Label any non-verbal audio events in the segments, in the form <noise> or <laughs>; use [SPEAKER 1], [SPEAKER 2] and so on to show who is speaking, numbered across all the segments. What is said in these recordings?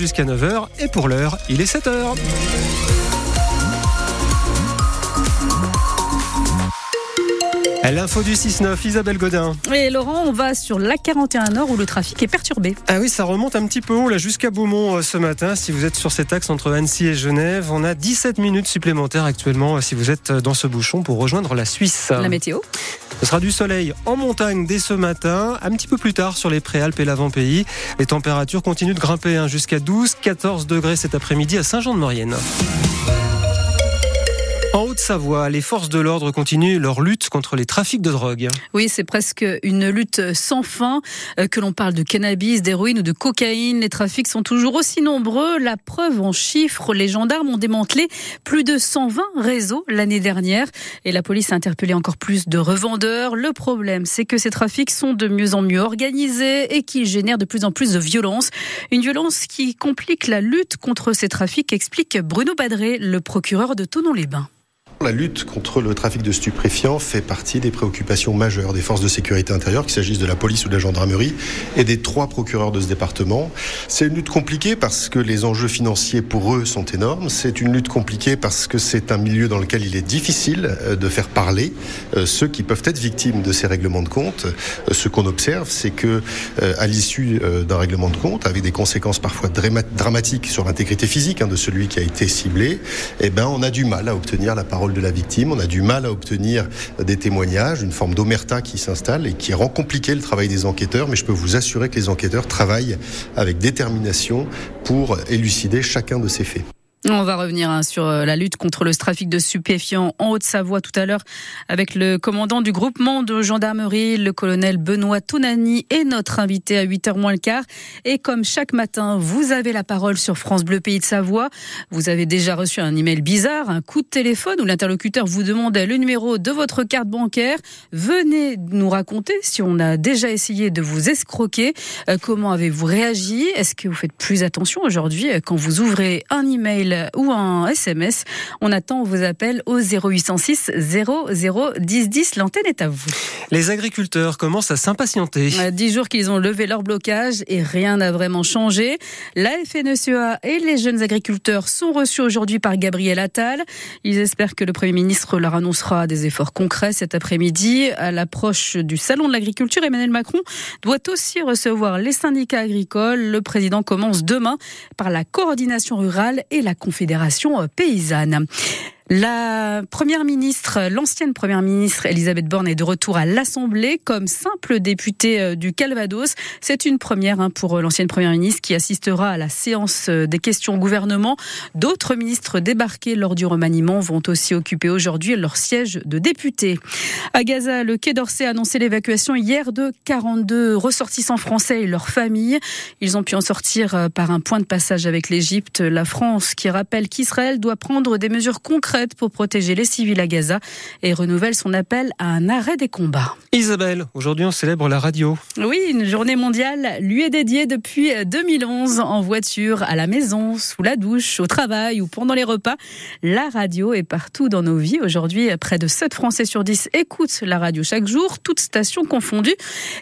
[SPEAKER 1] Jusqu'à 9h et pour l'heure, il est 7h. L'info du 6-9, Isabelle Godin.
[SPEAKER 2] Et Laurent, on va sur la 41 Nord où le trafic est perturbé.
[SPEAKER 1] Ah oui, ça remonte un petit peu haut là jusqu'à Beaumont euh, ce matin. Si vous êtes sur cet axe entre Annecy et Genève, on a 17 minutes supplémentaires actuellement euh, si vous êtes euh, dans ce bouchon pour rejoindre la Suisse.
[SPEAKER 2] La météo
[SPEAKER 1] Ce sera du soleil en montagne dès ce matin, un petit peu plus tard sur les préalpes et l'avant-pays. Les températures continuent de grimper hein, jusqu'à 12-14 degrés cet après-midi à Saint-Jean-de-Maurienne. En Haute-Savoie, les forces de l'ordre continuent leur lutte contre les trafics de drogue.
[SPEAKER 2] Oui, c'est presque une lutte sans fin. Euh, que l'on parle de cannabis, d'héroïne ou de cocaïne, les trafics sont toujours aussi nombreux. La preuve en chiffres, les gendarmes ont démantelé plus de 120 réseaux l'année dernière et la police a interpellé encore plus de revendeurs. Le problème, c'est que ces trafics sont de mieux en mieux organisés et qui génèrent de plus en plus de violence. Une violence qui complique la lutte contre ces trafics, explique Bruno Badré, le procureur de Tonon-les-Bains.
[SPEAKER 3] La lutte contre le trafic de stupéfiants fait partie des préoccupations majeures des forces de sécurité intérieure, qu'il s'agisse de la police ou de la gendarmerie, et des trois procureurs de ce département. C'est une lutte compliquée parce que les enjeux financiers pour eux sont énormes. C'est une lutte compliquée parce que c'est un milieu dans lequel il est difficile euh, de faire parler euh, ceux qui peuvent être victimes de ces règlements de compte. Euh, ce qu'on observe, c'est que à l'issue d'un règlement de compte, avec des conséquences parfois dramatiques sur l'intégrité physique hein, de celui qui a été ciblé, eh ben on a du mal à obtenir la parole de la victime. On a du mal à obtenir des témoignages, une forme d'omerta qui s'installe et qui rend compliqué le travail des enquêteurs. Mais je peux vous assurer que les enquêteurs travaillent avec détermination pour élucider chacun de ces faits.
[SPEAKER 2] On va revenir hein, sur euh, la lutte contre le trafic de stupéfiants en Haute-Savoie tout à l'heure avec le commandant du groupement de gendarmerie, le colonel Benoît Tounani et notre invité à 8h moins le quart. Et comme chaque matin, vous avez la parole sur France Bleu Pays de Savoie. Vous avez déjà reçu un email bizarre, un coup de téléphone où l'interlocuteur vous demandait le numéro de votre carte bancaire. Venez nous raconter si on a déjà essayé de vous escroquer. Euh, comment avez-vous réagi? Est-ce que vous faites plus attention aujourd'hui euh, quand vous ouvrez un email ou un SMS. On attend vos appels au 0806 00 10 10. L'antenne est à vous.
[SPEAKER 1] Les agriculteurs commencent à s'impatienter.
[SPEAKER 2] Euh, dix jours qu'ils ont levé leur blocage et rien n'a vraiment changé. La FNSEA et les jeunes agriculteurs sont reçus aujourd'hui par Gabriel Attal. Ils espèrent que le Premier ministre leur annoncera des efforts concrets cet après-midi. À l'approche du Salon de l'agriculture, Emmanuel Macron doit aussi recevoir les syndicats agricoles. Le président commence demain par la coordination rurale et la Confédération euh, paysanne. La première ministre, l'ancienne première ministre Elisabeth Borne est de retour à l'Assemblée comme simple députée euh, du Calvados. C'est une première hein, pour euh, l'ancienne première ministre qui assistera à la séance euh, des questions au gouvernement. D'autres ministres débarqués lors du remaniement vont aussi occuper aujourd'hui leur siège de député. À Gaza, le Quai d'Orsay a annoncé l'évacuation hier de 42 ressortissants français et leurs familles. Ils ont pu en sortir par un point de passage avec l'Égypte. La France qui rappelle qu'Israël doit prendre des mesures concrètes pour protéger les civils à Gaza et renouvelle son appel à un arrêt des combats.
[SPEAKER 1] Isabelle, aujourd'hui on célèbre la radio.
[SPEAKER 2] Oui, une journée mondiale lui est dédiée depuis 2011 en voiture, à la maison, sous la douche, au travail ou pendant les repas. La radio est partout dans nos vies. Aujourd'hui, près de 7 Français sur 10 écoutent la radio chaque jour, toutes stations confondues.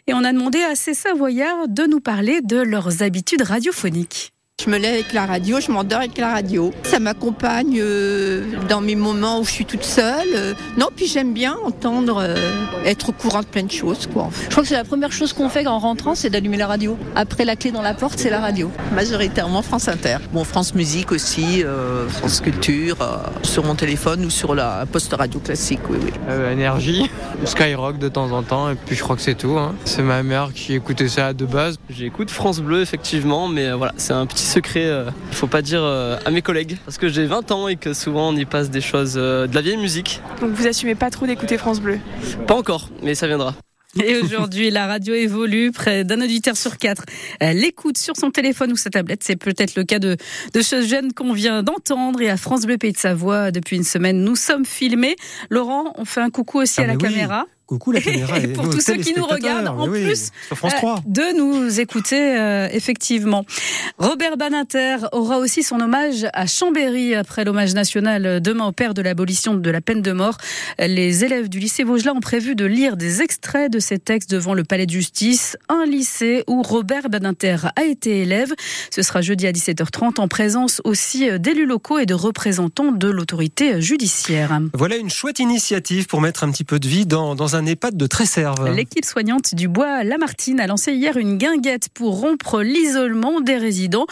[SPEAKER 2] Et on a demandé à ces Savoyards de nous parler de leurs habitudes radiophoniques.
[SPEAKER 4] Je me lève avec la radio, je m'endors avec la radio. Ça m'accompagne euh, dans mes moments où je suis toute seule. Euh, non, puis j'aime bien entendre, euh, être au courant de plein de choses. Quoi.
[SPEAKER 5] Je crois que c'est la première chose qu'on fait en rentrant, c'est d'allumer la radio. Après la clé dans la porte, c'est la radio.
[SPEAKER 6] Majoritairement France Inter. Bon, France Musique aussi, France Culture, sur mon téléphone ou sur la poste radio classique, oui, oui.
[SPEAKER 7] énergie, Skyrock de temps en temps, et puis je crois que c'est tout. Hein. C'est ma mère qui écoutait ça de base.
[SPEAKER 8] J'écoute France Bleu, effectivement, mais voilà, c'est un petit secret, euh, il faut pas dire euh, à mes collègues, parce que j'ai 20 ans et que souvent on y passe des choses, euh, de la vieille musique.
[SPEAKER 9] Donc vous assumez pas trop d'écouter France Bleu?
[SPEAKER 8] Pas encore, mais ça viendra.
[SPEAKER 2] Et aujourd'hui, la radio évolue. Près d'un auditeur sur quatre l'écoute sur son téléphone ou sa tablette. C'est peut-être le cas de, de ce jeune qu'on vient d'entendre. Et à France Bleu Pays de Savoie, depuis une semaine, nous sommes filmés. Laurent, on fait un coucou aussi
[SPEAKER 1] ah,
[SPEAKER 2] à la caméra.
[SPEAKER 1] Coucou la <laughs> caméra.
[SPEAKER 2] Et pour tous ceux qui nous regardent, en plus
[SPEAKER 1] sur France 3.
[SPEAKER 2] Euh, de nous écouter, euh, effectivement. Robert Baninter aura aussi son hommage à Chambéry après l'hommage national demain au père de l'abolition de la peine de mort. Les élèves du lycée Vaugelas ont prévu de lire des extraits de ces textes devant le palais de justice, un lycée où Robert Baninter a été élève. Ce sera jeudi à 17h30 en présence aussi d'élus locaux et de représentants de l'autorité judiciaire.
[SPEAKER 1] Voilà une chouette initiative pour mettre un petit peu de vie dans, dans un
[SPEAKER 2] L'équipe soignante du Bois Lamartine a lancé hier une guinguette pour rompre l'isolement des résidents.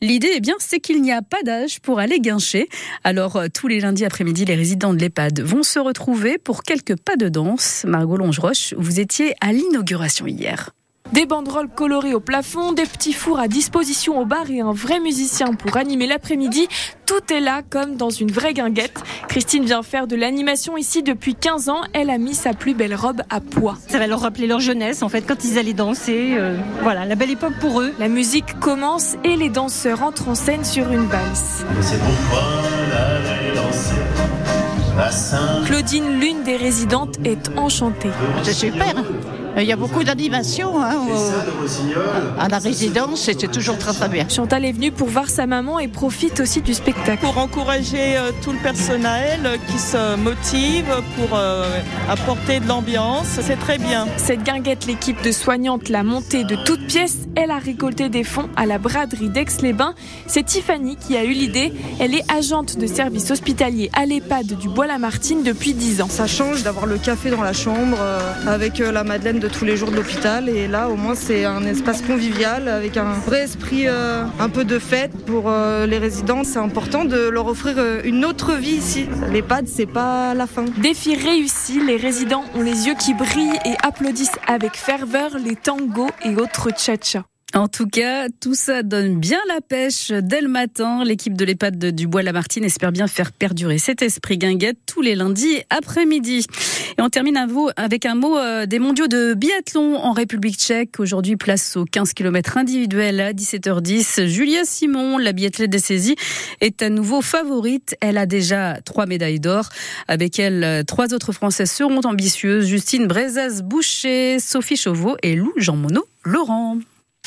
[SPEAKER 2] L'idée, eh bien, c'est qu'il n'y a pas d'âge pour aller guincher. Alors, euh, tous les lundis après-midi, les résidents de l'EHPAD vont se retrouver pour quelques pas de danse. Margot Longeroche, vous étiez à l'inauguration hier.
[SPEAKER 9] Des banderoles colorées au plafond, des petits fours à disposition au bar et un vrai musicien pour animer l'après-midi. Tout est là comme dans une vraie guinguette. Christine vient faire de l'animation ici depuis 15 ans. Elle a mis sa plus belle robe à pois.
[SPEAKER 10] Ça va leur rappeler leur jeunesse en fait quand ils allaient danser. Euh, voilà, la belle époque pour eux.
[SPEAKER 9] La musique commence et les danseurs entrent en scène sur une valse. Claudine, l'une des résidentes, est enchantée.
[SPEAKER 11] C'est super. Il y a beaucoup d'animation hein, au- à la résidence et c'est toujours très très bien.
[SPEAKER 9] Chantal est venue pour voir sa maman et profite aussi du spectacle.
[SPEAKER 12] Pour encourager euh, tout le personnel euh, qui se motive pour euh, apporter de l'ambiance, c'est très bien.
[SPEAKER 9] Cette guinguette, l'équipe de soignantes l'a montée de toutes pièces. Elle a récolté des fonds à la braderie d'Aix-les-Bains. C'est Tiffany qui a eu l'idée. Elle est agente de service hospitalier à l'EHPAD du Bois-Lamartine depuis 10 ans.
[SPEAKER 13] Ça change d'avoir le café dans la chambre euh, avec euh, la madeleine de tous les jours de l'hôpital et là au moins c'est un espace convivial avec un vrai esprit euh, un peu de fête pour euh, les résidents. C'est important de leur offrir euh, une autre vie ici. L'EHPAD c'est pas la fin.
[SPEAKER 9] Défi réussi, les résidents ont les yeux qui brillent et applaudissent avec ferveur les tangos et autres tcha-tcha.
[SPEAKER 2] En tout cas, tout ça donne bien la pêche dès le matin. L'équipe de l'EHPAD de- du Bois-Lamartine espère bien faire perdurer cet esprit guinguette tous les lundis après-midi. Et on termine avec un mot euh, des mondiaux de biathlon en République tchèque. Aujourd'hui, place aux 15 km individuels à 17h10. Julia Simon, la biathlète des saisies, est à nouveau favorite. Elle a déjà trois médailles d'or. Avec elle, euh, trois autres Françaises seront ambitieuses. Justine Brezaz-Boucher, Sophie Chauveau et Lou Jean Monod Laurent.